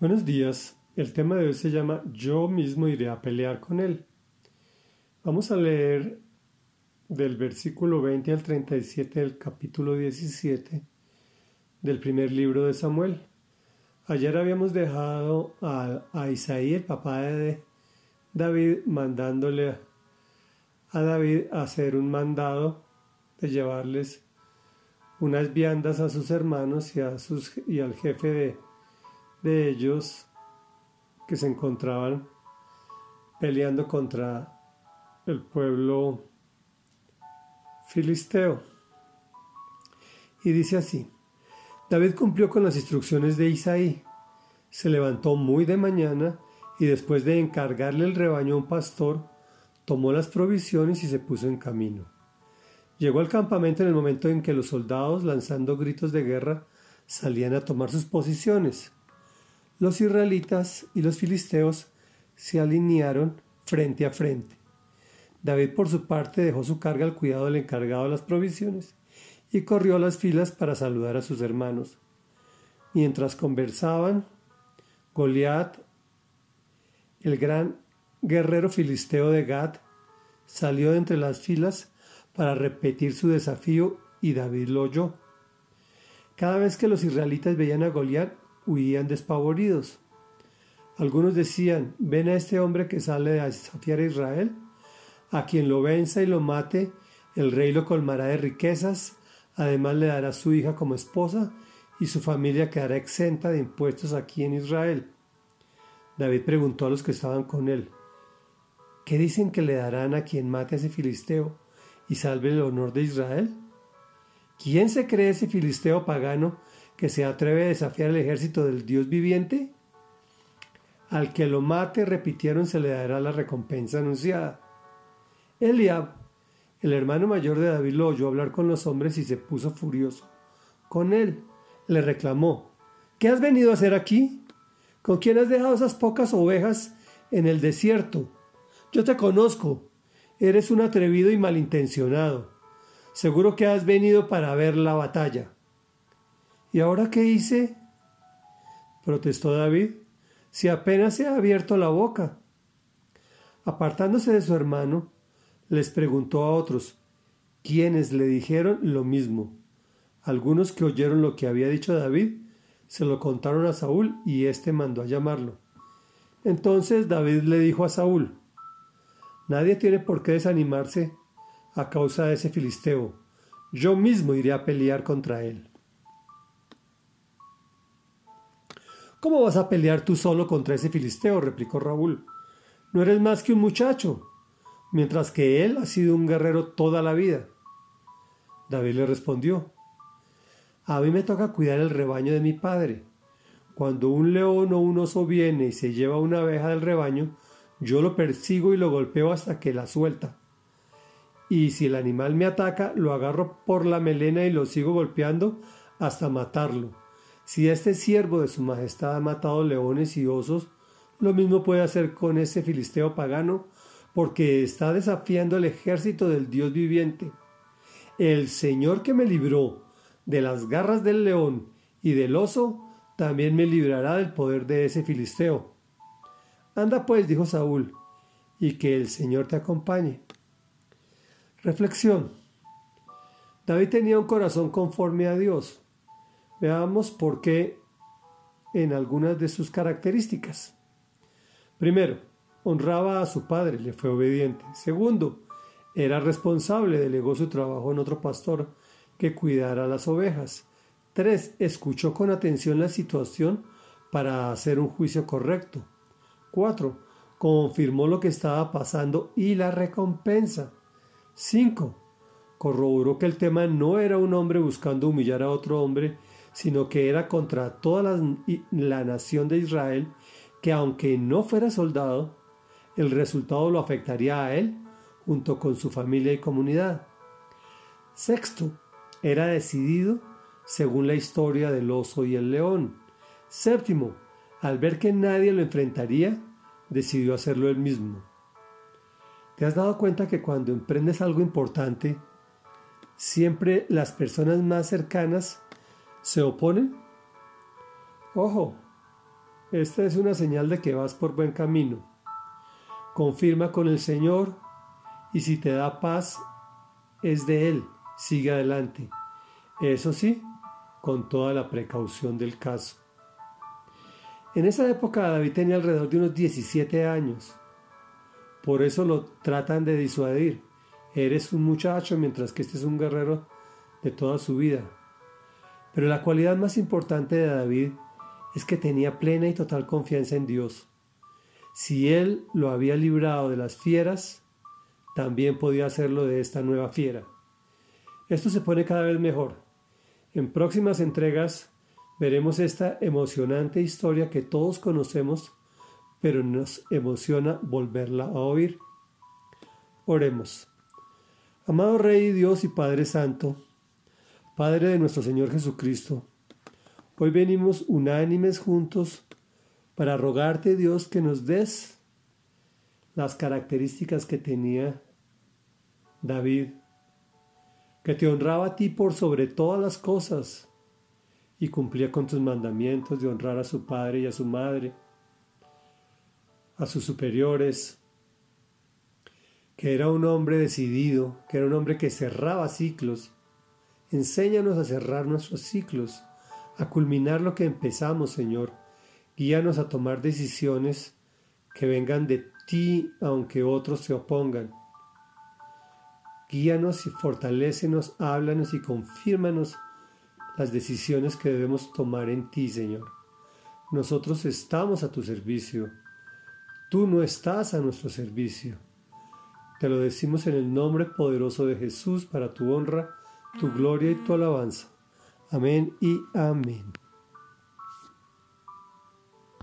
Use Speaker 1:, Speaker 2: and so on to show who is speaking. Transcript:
Speaker 1: Buenos días. El tema de hoy se llama Yo mismo iré a pelear con él. Vamos a leer del versículo 20 al 37 del capítulo 17 del primer libro de Samuel. Ayer habíamos dejado a, a Isaí, el papá de David, mandándole a David a hacer un mandado de llevarles unas viandas a sus hermanos y, a sus, y al jefe de, de ellos que se encontraban peleando contra el pueblo filisteo. Y dice así, David cumplió con las instrucciones de Isaí, se levantó muy de mañana y después de encargarle el rebaño a un pastor, tomó las provisiones y se puso en camino. Llegó al campamento en el momento en que los soldados, lanzando gritos de guerra, salían a tomar sus posiciones. Los israelitas y los filisteos se alinearon frente a frente. David por su parte dejó su carga al cuidado del encargado de las provisiones y corrió a las filas para saludar a sus hermanos. Mientras conversaban, Goliat, el gran guerrero filisteo de Gad, salió de entre las filas para repetir su desafío y David lo oyó. Cada vez que los israelitas veían a Goliat, huían despavoridos. Algunos decían, ven a este hombre que sale a desafiar a Israel. A quien lo venza y lo mate, el rey lo colmará de riquezas, además le dará su hija como esposa y su familia quedará exenta de impuestos aquí en Israel. David preguntó a los que estaban con él, ¿qué dicen que le darán a quien mate a ese filisteo y salve el honor de Israel? ¿Quién se cree ese filisteo pagano que se atreve a desafiar el ejército del Dios viviente? Al que lo mate, repitieron, se le dará la recompensa anunciada. Eliab, el hermano mayor de David, lo oyó hablar con los hombres y se puso furioso. Con él le reclamó, ¿qué has venido a hacer aquí? ¿Con quién has dejado esas pocas ovejas en el desierto? Yo te conozco, eres un atrevido y malintencionado. Seguro que has venido para ver la batalla. ¿Y ahora qué hice? protestó David, si apenas se ha abierto la boca. Apartándose de su hermano, les preguntó a otros, quienes le dijeron lo mismo. Algunos que oyeron lo que había dicho David, se lo contaron a Saúl y éste mandó a llamarlo. Entonces David le dijo a Saúl, Nadie tiene por qué desanimarse a causa de ese filisteo. Yo mismo iré a pelear contra él. ¿Cómo vas a pelear tú solo contra ese filisteo? replicó Raúl. No eres más que un muchacho, mientras que él ha sido un guerrero toda la vida. David le respondió, A mí me toca cuidar el rebaño de mi padre. Cuando un león o un oso viene y se lleva una abeja del rebaño, yo lo persigo y lo golpeo hasta que la suelta. Y si el animal me ataca, lo agarro por la melena y lo sigo golpeando hasta matarlo. Si este siervo de su majestad ha matado leones y osos, lo mismo puede hacer con ese filisteo pagano, porque está desafiando el ejército del Dios viviente. El Señor que me libró de las garras del león y del oso, también me librará del poder de ese filisteo. Anda pues, dijo Saúl, y que el Señor te acompañe. Reflexión. David tenía un corazón conforme a Dios. Veamos por qué en algunas de sus características. Primero, honraba a su padre, le fue obediente. Segundo, era responsable, delegó su trabajo en otro pastor que cuidara las ovejas. Tres, escuchó con atención la situación para hacer un juicio correcto. Cuatro, confirmó lo que estaba pasando y la recompensa. Cinco, corroboró que el tema no era un hombre buscando humillar a otro hombre, sino que era contra toda la, nación de Israel, que aunque no fuera soldado, el resultado lo afectaría a él junto con su familia y comunidad. Sexto, era decidido según la historia del oso y el león. Séptimo, al ver que nadie lo enfrentaría, decidió hacerlo él mismo. ¿Te has dado cuenta que cuando emprendes algo importante, siempre las personas más cercanas se oponen? Ojo, esta es una señal de que vas por buen camino. Confirma con el Señor y si te da paz, es de Él. Sigue adelante. Eso sí, con toda la precaución del caso. En esa época David tenía alrededor de unos 17 años. Por eso lo tratan de disuadir. Eres un muchacho mientras que este es un guerrero de toda su vida. Pero la cualidad más importante de David es que tenía plena y total confianza en Dios. Si él lo había librado de las fieras, también podía hacerlo de esta nueva fiera. Esto se pone cada vez mejor. En próximas entregas veremos esta emocionante historia que todos conocemos, pero nos emociona volverla a oír. Oremos. Amado Rey Dios y Padre Santo, Padre de nuestro Señor Jesucristo, hoy venimos unánimes juntos para rogarte, Dios, que nos des las características que tenía David, que te honraba a ti por sobre todas las cosas y cumplía con tus mandamientos de honrar a su padre y a su madre, a sus superiores, que era un hombre decidido, que era un hombre que cerraba ciclos. Enséñanos a cerrar nuestros ciclos, a culminar lo que empezamos, Señor. Guíanos a tomar decisiones que vengan de ti aunque otros se opongan. Guíanos y fortalécenos, háblanos y confírmanos las decisiones que debemos tomar en ti, Señor. Nosotros estamos a tu servicio. Tú no estás a nuestro servicio. Te lo decimos en el nombre poderoso de Jesús para tu honra, tu gloria y tu alabanza. Amén y amén.